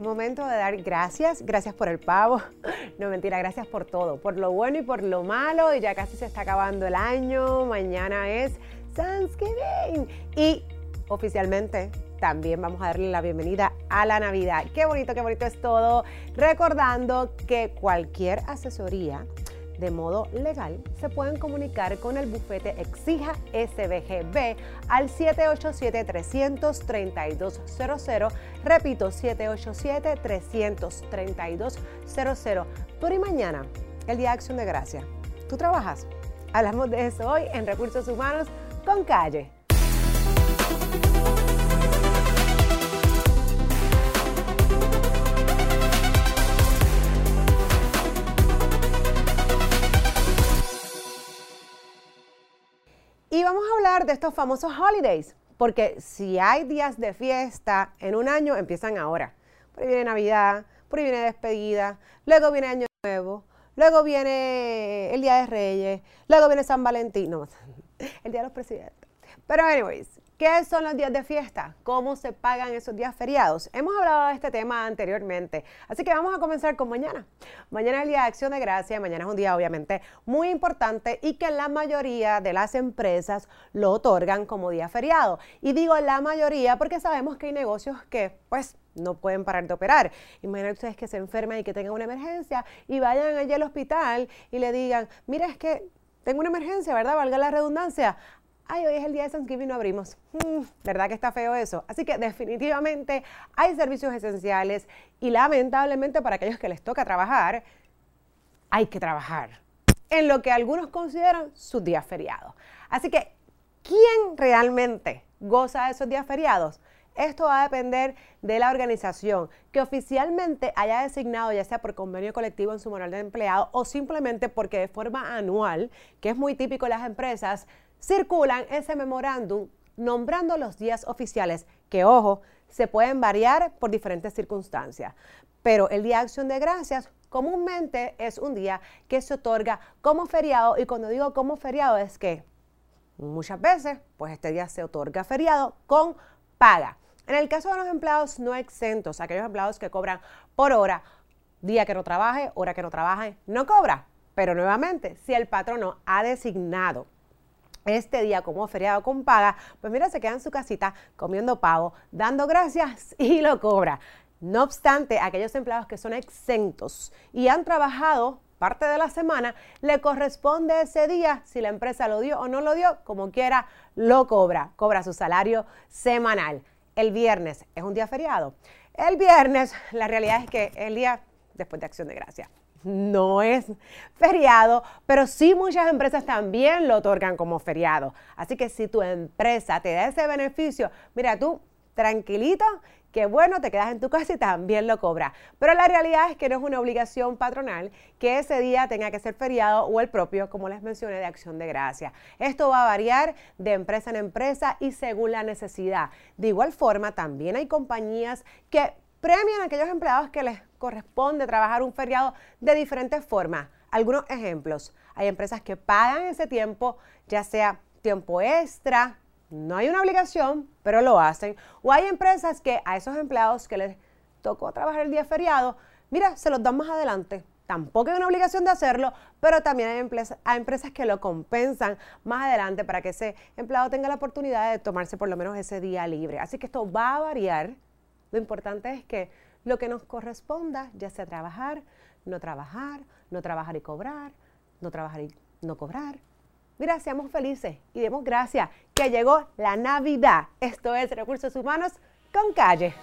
momento de dar gracias, gracias por el pavo, no mentira, gracias por todo, por lo bueno y por lo malo, y ya casi se está acabando el año, mañana es Thanksgiving. Y oficialmente también vamos a darle la bienvenida a la Navidad. Qué bonito, qué bonito es todo, recordando que cualquier asesoría de modo legal, se pueden comunicar con el bufete Exija SBGB al 787-332-00. Repito, 787-332-00. Por y mañana, el Día de Acción de Gracia. ¿Tú trabajas? Hablamos de eso hoy en Recursos Humanos con Calle. Y vamos a hablar de estos famosos holidays, porque si hay días de fiesta en un año, empiezan ahora. Por ahí viene Navidad, por ahí viene despedida, luego viene Año Nuevo, luego viene el Día de Reyes, luego viene San Valentín, no, el Día de los Presidentes. Pero anyways, ¿Qué son los días de fiesta? ¿Cómo se pagan esos días feriados? Hemos hablado de este tema anteriormente, así que vamos a comenzar con mañana. Mañana es el Día de Acción de Gracia, mañana es un día obviamente muy importante y que la mayoría de las empresas lo otorgan como día feriado. Y digo la mayoría porque sabemos que hay negocios que pues no pueden parar de operar. Imaginen ustedes que se enfermen y que tengan una emergencia y vayan allí al hospital y le digan, mira, es que tengo una emergencia, ¿verdad? Valga la redundancia ay, hoy es el día de Thanksgiving no abrimos. Mm, ¿Verdad que está feo eso? Así que definitivamente hay servicios esenciales y lamentablemente para aquellos que les toca trabajar, hay que trabajar en lo que algunos consideran sus días feriados. Así que, ¿quién realmente goza de esos días feriados? Esto va a depender de la organización que oficialmente haya designado, ya sea por convenio colectivo en su moral de empleado o simplemente porque de forma anual, que es muy típico en las empresas, circulan ese memorándum nombrando los días oficiales, que ojo, se pueden variar por diferentes circunstancias. Pero el Día de Acción de Gracias comúnmente es un día que se otorga como feriado y cuando digo como feriado es que muchas veces pues este día se otorga feriado con paga. En el caso de los empleados no exentos, aquellos empleados que cobran por hora, día que no trabaje, hora que no trabaje, no cobra. Pero nuevamente, si el patrono ha designado este día como feriado con paga, pues mira, se queda en su casita comiendo pavo, dando gracias y lo cobra. No obstante, aquellos empleados que son exentos y han trabajado parte de la semana, le corresponde ese día, si la empresa lo dio o no lo dio, como quiera, lo cobra, cobra su salario semanal. El viernes es un día feriado. El viernes, la realidad es que el día después de Acción de Gracia no es feriado, pero sí muchas empresas también lo otorgan como feriado. Así que si tu empresa te da ese beneficio, mira tú, tranquilito, que bueno, te quedas en tu casa y también lo cobra. Pero la realidad es que no es una obligación patronal que ese día tenga que ser feriado o el propio, como les mencioné, de acción de gracia. Esto va a variar de empresa en empresa y según la necesidad. De igual forma, también hay compañías que premian a aquellos empleados que les corresponde trabajar un feriado de diferentes formas. Algunos ejemplos. Hay empresas que pagan ese tiempo, ya sea tiempo extra, no hay una obligación, pero lo hacen. O hay empresas que a esos empleados que les tocó trabajar el día feriado, mira, se los dan más adelante. Tampoco hay una obligación de hacerlo, pero también hay, hay empresas que lo compensan más adelante para que ese empleado tenga la oportunidad de tomarse por lo menos ese día libre. Así que esto va a variar lo importante es que lo que nos corresponda, ya sea trabajar, no trabajar, no trabajar y cobrar, no trabajar y no cobrar. Mira, seamos felices y demos gracias que llegó la Navidad. Esto es Recursos Humanos con Calle.